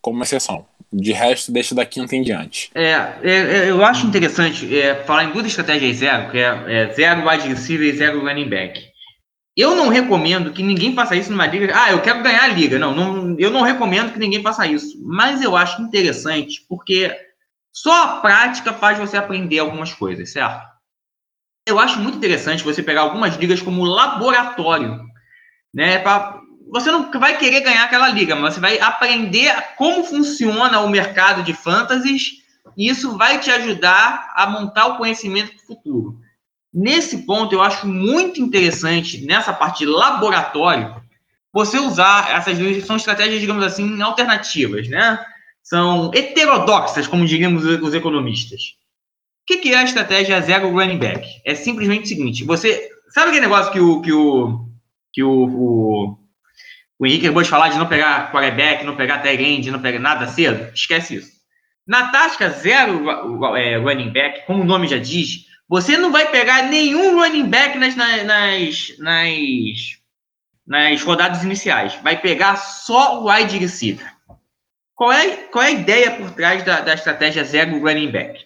Como exceção. De resto, deixa da quinta em diante. É, é, é eu acho interessante é, falar em duas estratégias zero, que é, é zero wide receiver e zero running back. Eu não recomendo que ninguém faça isso numa liga. Ah, eu quero ganhar a liga. Não, não, eu não recomendo que ninguém faça isso. Mas eu acho interessante porque só a prática faz você aprender algumas coisas, certo? Eu acho muito interessante você pegar algumas ligas como laboratório, né? Pra você não vai querer ganhar aquela liga, mas você vai aprender como funciona o mercado de fantasies e isso vai te ajudar a montar o conhecimento do futuro. Nesse ponto, eu acho muito interessante, nessa parte de laboratório, você usar essas duas, são estratégias, digamos assim, alternativas, né? São heterodoxas, como diríamos os economistas. O que é a estratégia zero running back? É simplesmente o seguinte: você sabe aquele negócio que o que o que o, o o Henrique acabou de falar de não pegar quarterback, não pegar tight end, não pegar nada cedo. Esquece isso. Na tática zero é, running back, como o nome já diz, você não vai pegar nenhum running back nas, nas, nas, nas rodadas iniciais. Vai pegar só o wide receiver. Qual é, qual é a ideia por trás da, da estratégia zero running back?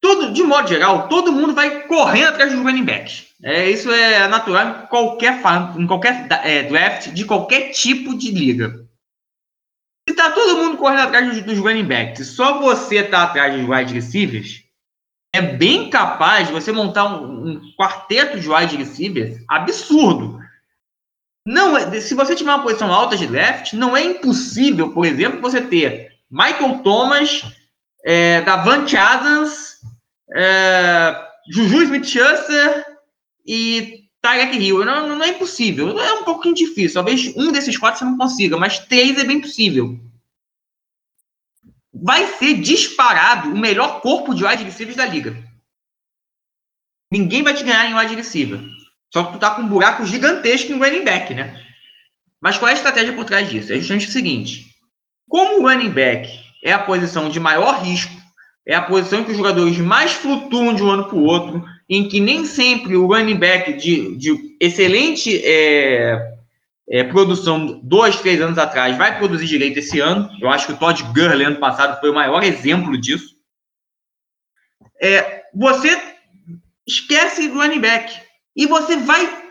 Tudo, de modo geral, todo mundo vai correndo atrás dos running backs. É, isso é natural em qualquer, em qualquer é, draft de qualquer tipo de liga. Se tá todo mundo correndo atrás dos, dos running backs, só você tá atrás dos wide receivers, é bem capaz de você montar um, um quarteto de wide receivers absurdo. Não, é, se você tiver uma posição alta de draft, não é impossível, por exemplo, você ter Michael Thomas, é, Davante Adams, é, Juju Smith-Schuster e Tarek Hill. Não, não é impossível. É um pouquinho difícil. Talvez um desses quatro você não consiga, mas três é bem possível. Vai ser disparado o melhor corpo de wide receivers da liga. Ninguém vai te ganhar em wide receiver. Só que tu tá com um buraco gigantesco em running back, né? Mas qual é a estratégia por trás disso? É justamente o seguinte: como o running back é a posição de maior risco, é a posição que os jogadores mais flutuam de um ano para o outro, em que nem sempre o running back de, de excelente é, é, produção dois, três anos atrás vai produzir direito esse ano. Eu acho que o Todd Gurley ano passado foi o maior exemplo disso. É, você esquece do running back e você vai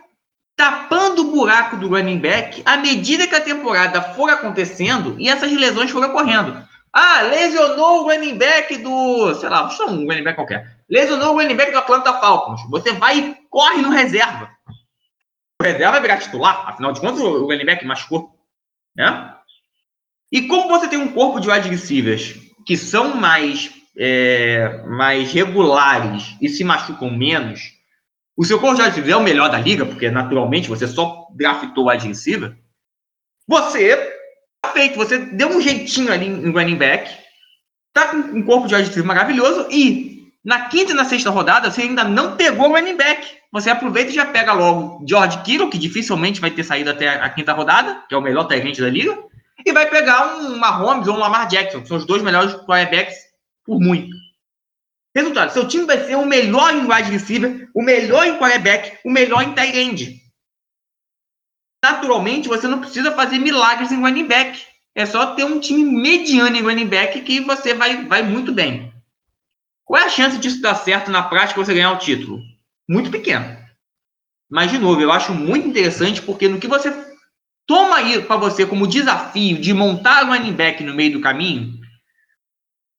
tapando o buraco do running back à medida que a temporada for acontecendo e essas lesões forem ocorrendo. Ah, lesionou o running back do. Sei lá, um running back qualquer. Lesionou o running back do Atlanta Falcons. Você vai e corre no reserva. O reserva vai virar titular, afinal de contas, o running back machucou. Né? E como você tem um corpo de wide receivers que são mais, é, mais regulares e se machucam menos, o seu corpo de wide é o melhor da liga, porque naturalmente você só draftou wide receiver, você feito. Você deu um jeitinho ali em running back, tá com um corpo de wide maravilhoso e na quinta e na sexta rodada você ainda não pegou o running back. Você aproveita e já pega logo George Kittle, que dificilmente vai ter saído até a quinta rodada, que é o melhor talento da liga, e vai pegar um Mahomes ou um Lamar Jackson, que são os dois melhores quarterbacks por muito. Resultado, seu time vai ser o melhor em wide receiver, o melhor em quarterback, o melhor em tight end naturalmente você não precisa fazer milagres em running back. É só ter um time mediano em running back que você vai, vai muito bem. Qual é a chance disso dar certo na prática você ganhar o título? Muito pequeno. Mas, de novo, eu acho muito interessante porque no que você toma aí para você como desafio de montar um running back no meio do caminho,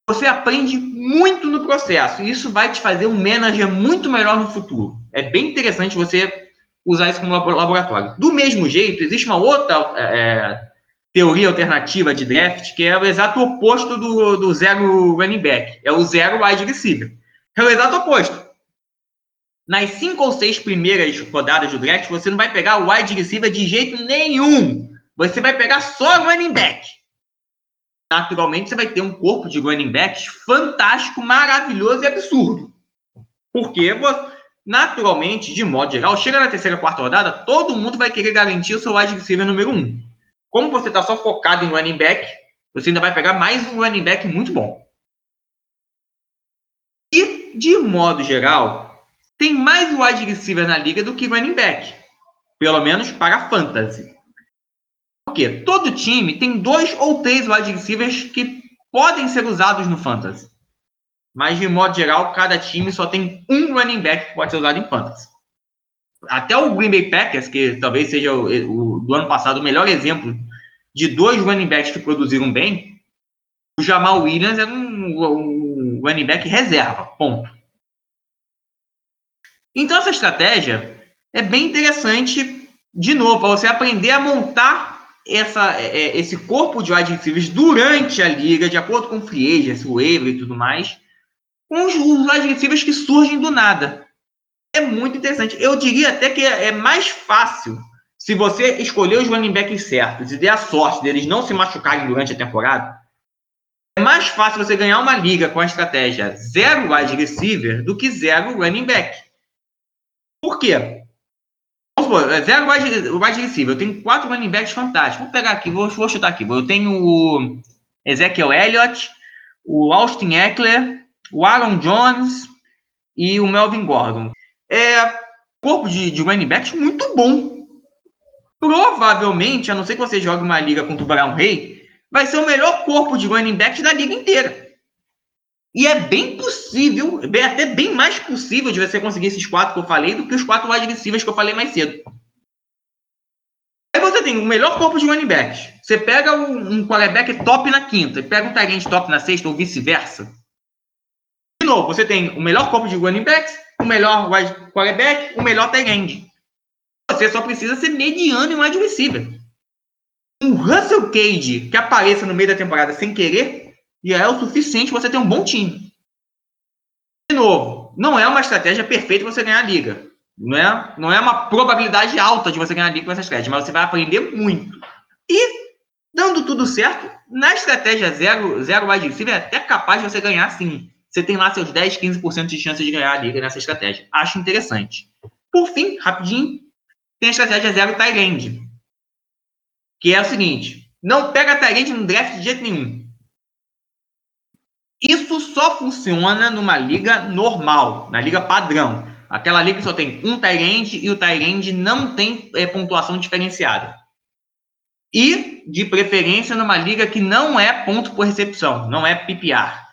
você aprende muito no processo. E isso vai te fazer um manager muito melhor no futuro. É bem interessante você usar isso como laboratório. Do mesmo jeito, existe uma outra é, é, teoria alternativa de draft que é o exato oposto do, do zero running back. É o zero wide receiver. É o exato oposto. Nas cinco ou seis primeiras rodadas do draft, você não vai pegar o wide receiver de jeito nenhum. Você vai pegar só running back. Naturalmente, você vai ter um corpo de running backs fantástico, maravilhoso e absurdo. Porque naturalmente, de modo geral, chega na terceira, quarta rodada, todo mundo vai querer garantir o seu wide receiver número um. Como você está só focado em running back, você ainda vai pegar mais um running back muito bom. E, de modo geral, tem mais wide receiver na liga do que running back. Pelo menos para fantasy. Porque todo time tem dois ou três wide receivers que podem ser usados no fantasy. Mas, de modo geral, cada time só tem um running back que pode ser usado em fantasy. Até o Green Bay Packers, que talvez seja o, o do ano passado o melhor exemplo de dois running backs que produziram bem, o Jamal Williams era um, um running back reserva, ponto. Então, essa estratégia é bem interessante, de novo, para você aprender a montar essa, é, é, esse corpo de wide receivers durante a liga, de acordo com o free agent, o waiver e tudo mais, uns, uns wide que surgem do nada. É muito interessante. Eu diria até que é, é mais fácil se você escolher os running backs certos e der a sorte deles não se machucarem durante a temporada. É mais fácil você ganhar uma liga com a estratégia zero wide receiver do que zero running back. Por quê? Vamos supor, é zero wide, wide receiver. Eu tenho quatro running backs fantásticos. Vou pegar aqui, vou, vou chutar aqui. Eu tenho o Ezekiel Elliott, o Austin Eckler, o Aaron Jones e o Melvin Gordon. É corpo de, de running backs muito bom. Provavelmente, a não ser que você jogue uma liga contra o Brown Rey, vai ser o melhor corpo de running backs da liga inteira. E é bem possível, bem, até bem mais possível de você conseguir esses quatro que eu falei do que os quatro wide receivers que eu falei mais cedo. Aí você tem o melhor corpo de running backs. Você pega um, um quarterback top na quinta e pega um tight top na sexta ou vice-versa. De novo, você tem o melhor corpo de running backs, o melhor quarterback, o melhor tight. Você só precisa ser mediano em wide receiver. Um Russell Cage que apareça no meio da temporada sem querer já é o suficiente você ter um bom time. De novo, não é uma estratégia perfeita você ganhar a liga. Não é, não é uma probabilidade alta de você ganhar a liga com essa estratégia, mas você vai aprender muito. E, dando tudo certo, na estratégia zero, zero wide receiver, é até capaz de você ganhar sim você tem lá seus 10, 15% de chance de ganhar a liga nessa estratégia. Acho interessante. Por fim, rapidinho, tem a estratégia zero Tyrande. Que é o seguinte: não pega Tyrande no draft de jeito nenhum. Isso só funciona numa liga normal, na liga padrão. Aquela liga que só tem um Tyrande e o Tyrande não tem é, pontuação diferenciada. E, de preferência, numa liga que não é ponto por recepção, não é PPR.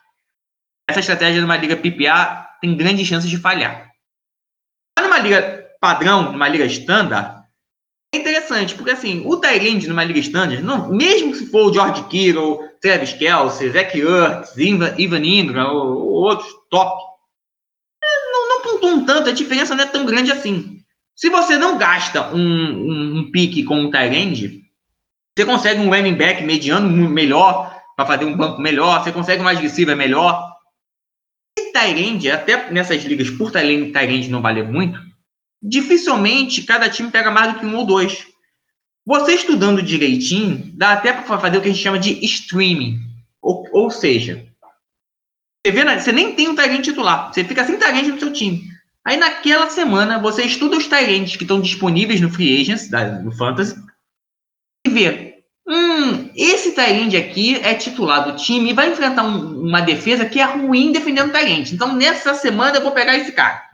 Essa estratégia numa liga PPR tem grandes chances de falhar. Numa liga padrão, numa liga standard, interessante, porque assim, o Tyrande numa liga standard, não, mesmo se for o George Kittle, Travis Kelsey, Zach Ertz, Ivan, Ingram ou, ou outros top, é, não, não pontuam tanto, a diferença não é tão grande assim. Se você não gasta um, um, um pique com o Tyrande, você consegue um running back mediano melhor, para fazer um banco melhor, você consegue mais receiver melhor. E Tyrande, até nessas ligas por Tyrande não valer muito, dificilmente cada time pega mais do que um ou dois. Você estudando direitinho, dá até para fazer o que a gente chama de streaming. Ou, ou seja, você, vê, você nem tem um Tyrande titular, você fica sem Tyrande no seu time. Aí naquela semana você estuda os Tyrands que estão disponíveis no Free Agents, no Fantasy, e vê. Hum, esse Tyrande aqui é titular do time e vai enfrentar um, uma defesa que é ruim defendendo o Tyrande. Então nessa semana eu vou pegar esse cara.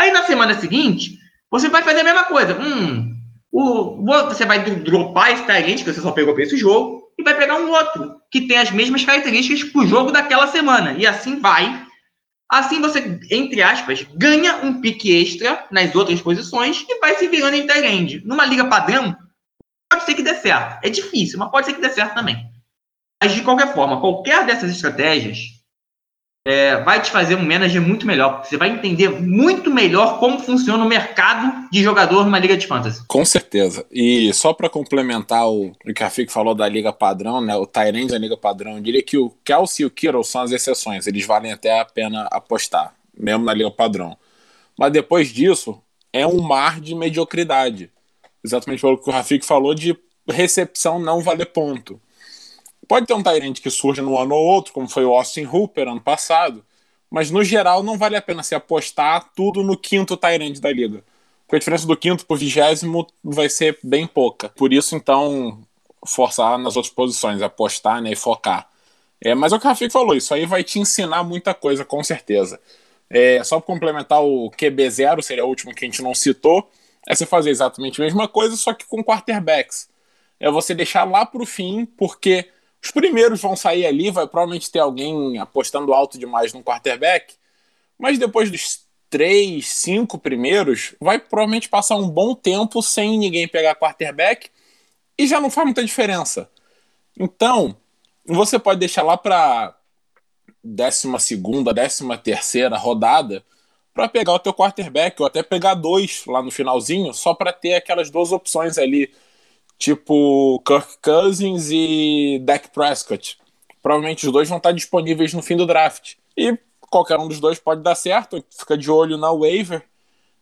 Aí na semana seguinte, você vai fazer a mesma coisa. Hum, o, você vai dropar esse Tyrant que você só pegou para esse jogo e vai pegar um outro que tem as mesmas características para o jogo daquela semana. E assim vai. Assim você, entre aspas, ganha um pique extra nas outras posições e vai se virando em Tyrande. Numa liga padrão, pode ser que dê certo. É difícil, mas pode ser que dê certo também. Mas de qualquer forma, qualquer dessas estratégias é, vai te fazer um manager muito melhor. Você vai entender muito melhor como funciona o mercado de jogador numa liga de fantasy. Com certeza. E só para complementar o, o que a Fico falou da liga padrão, né, o Tyrande da liga padrão, eu diria que o Kelsey e o Kittle são as exceções. Eles valem até a pena apostar, mesmo na liga padrão. Mas depois disso, é um mar de mediocridade. Exatamente pelo que o Rafik falou de recepção não valer ponto. Pode ter um Tyrant que surge no ano ou outro, como foi o Austin Hooper ano passado, mas no geral não vale a pena se apostar tudo no quinto Tyrant da liga. Porque a diferença do quinto para o vigésimo vai ser bem pouca. Por isso, então, forçar nas outras posições, apostar né, e focar. É, mas é o que o Rafik falou, isso aí vai te ensinar muita coisa, com certeza. É, só para complementar o QB0, seria o último que a gente não citou, é você fazer exatamente a mesma coisa, só que com quarterbacks. É você deixar lá para o fim, porque os primeiros vão sair ali, vai provavelmente ter alguém apostando alto demais no quarterback, mas depois dos três, cinco primeiros, vai provavelmente passar um bom tempo sem ninguém pegar quarterback e já não faz muita diferença. Então, você pode deixar lá para décima segunda, décima terceira rodada para pegar o teu quarterback ou até pegar dois lá no finalzinho, só para ter aquelas duas opções ali tipo Kirk Cousins e Dak Prescott. Provavelmente os dois vão estar disponíveis no fim do draft. E qualquer um dos dois pode dar certo, fica de olho na waiver.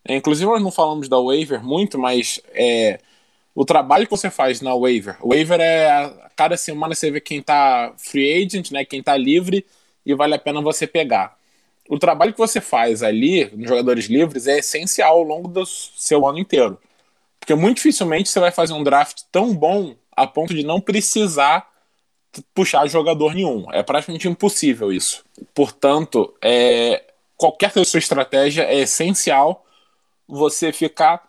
É, inclusive, nós não falamos da waiver muito, mas é, o trabalho que você faz na waiver. Waiver é cada semana você vê quem está free agent, né, quem está livre e vale a pena você pegar. O trabalho que você faz ali nos jogadores livres é essencial ao longo do seu ano inteiro. Porque muito dificilmente você vai fazer um draft tão bom a ponto de não precisar puxar jogador nenhum. É praticamente impossível isso. Portanto, é, qualquer que sua estratégia, é essencial você ficar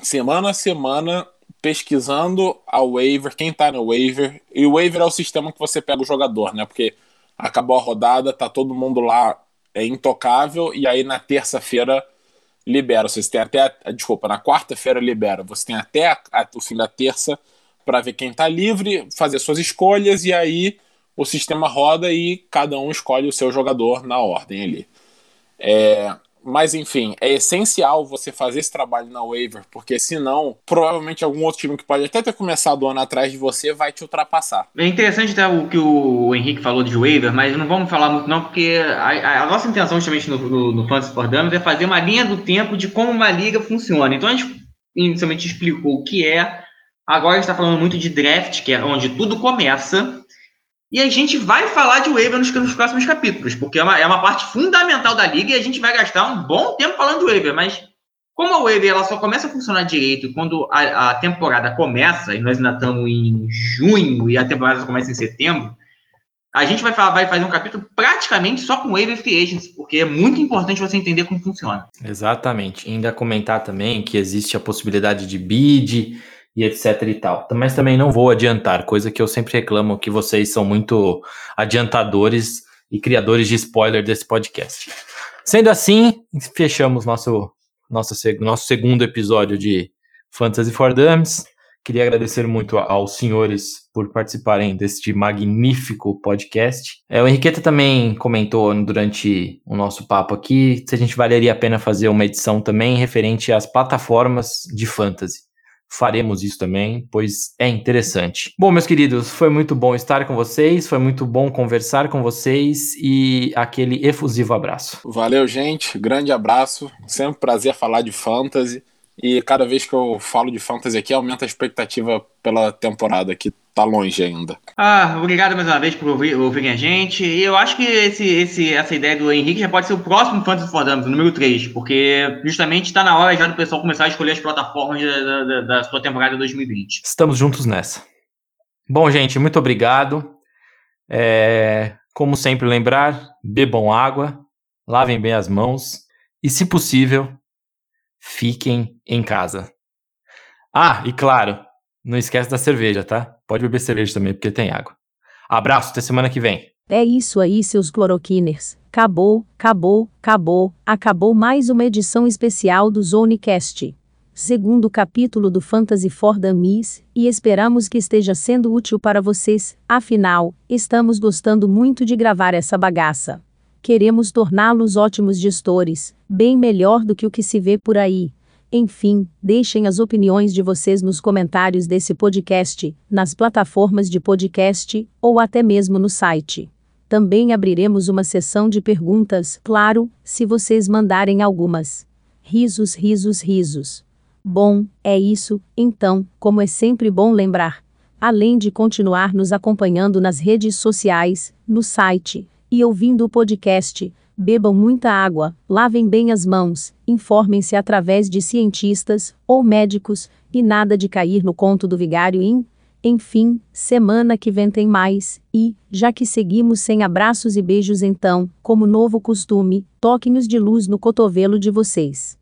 semana a semana pesquisando a waiver, quem tá no waiver. E o waiver é o sistema que você pega o jogador, né? Porque acabou a rodada, tá todo mundo lá é intocável, e aí na terça-feira libera. Você tem até, desculpa, na quarta-feira libera. Você tem até a, a, o fim da terça para ver quem está livre, fazer suas escolhas e aí o sistema roda e cada um escolhe o seu jogador na ordem ali. É, mas enfim, é essencial você fazer esse trabalho na waiver, porque senão, provavelmente algum outro time que pode até ter começado o ano atrás de você vai te ultrapassar. É interessante até o que o Henrique falou de waiver, mas não vamos falar muito não, porque a, a nossa intenção justamente no, no, no Fantasy é fazer uma linha do tempo de como uma liga funciona. Então a gente inicialmente explicou o que é, agora está falando muito de draft, que é onde tudo começa, e a gente vai falar de waiver nos, nos, próximos capítulos, porque é uma, é uma parte fundamental da liga e a gente vai gastar um bom tempo falando de waiver. Mas como a waiver ela só começa a funcionar direito quando a, a temporada começa, e nós ainda estamos em junho e a temporada começa em setembro, A gente vai, falar, vai fazer um capítulo praticamente só com Wave Free Agents, porque é muito importante você entender como funciona. Exatamente. E ainda comentar também que existe a possibilidade de bid e etc e tal. Mas também não vou adiantar, coisa que eu sempre reclamo que vocês são muito adiantadores e criadores de spoiler desse podcast. Sendo assim, fechamos nosso, nosso, nosso segundo episódio de Fantasy for Dummies. Queria agradecer muito aos senhores por participarem deste magnífico podcast. É, o Henriqueta também comentou durante o nosso papo aqui se a gente valeria a pena fazer uma edição também referente às plataformas de fantasy. Faremos isso também, pois é interessante. Bom, meus queridos, foi muito bom estar com vocês, foi muito bom conversar com vocês e aquele efusivo abraço. Valeu, gente. Grande abraço. Sempre prazer falar de fantasy. E cada vez que eu falo de fantasy aqui, aumenta a expectativa pela temporada, que tá longe ainda. Ah, obrigado mais uma vez por ouvir, ouvirem a gente. E eu acho que esse, esse, essa ideia do Henrique já pode ser o próximo Fantasy for Dummies, o número 3, porque justamente está na hora já do pessoal começar a escolher as plataformas da, da, da sua temporada 2020. Estamos juntos nessa. Bom, gente, muito obrigado. É, como sempre, lembrar: bebam água, lavem bem as mãos e, se possível, fiquem em casa. Ah, e claro, não esquece da cerveja, tá? Pode beber cerveja também, porque tem água. Abraço, até semana que vem. É isso aí, seus cloroquiners. Acabou, acabou, acabou, acabou mais uma edição especial do Zonecast. Segundo capítulo do Fantasy for Dummies, e esperamos que esteja sendo útil para vocês, afinal, estamos gostando muito de gravar essa bagaça. Queremos torná-los ótimos gestores, bem melhor do que o que se vê por aí. Enfim, deixem as opiniões de vocês nos comentários desse podcast, nas plataformas de podcast ou até mesmo no site. Também abriremos uma sessão de perguntas, claro, se vocês mandarem algumas. Risos, risos, risos. Bom, é isso, então, como é sempre bom lembrar. Além de continuar nos acompanhando nas redes sociais, no site, e ouvindo o podcast, bebam muita água, lavem bem as mãos, informem-se através de cientistas ou médicos, e nada de cair no conto do vigário em. Enfim, semana que vem tem mais, e, já que seguimos sem abraços e beijos, então, como novo costume, toquem-os de luz no cotovelo de vocês.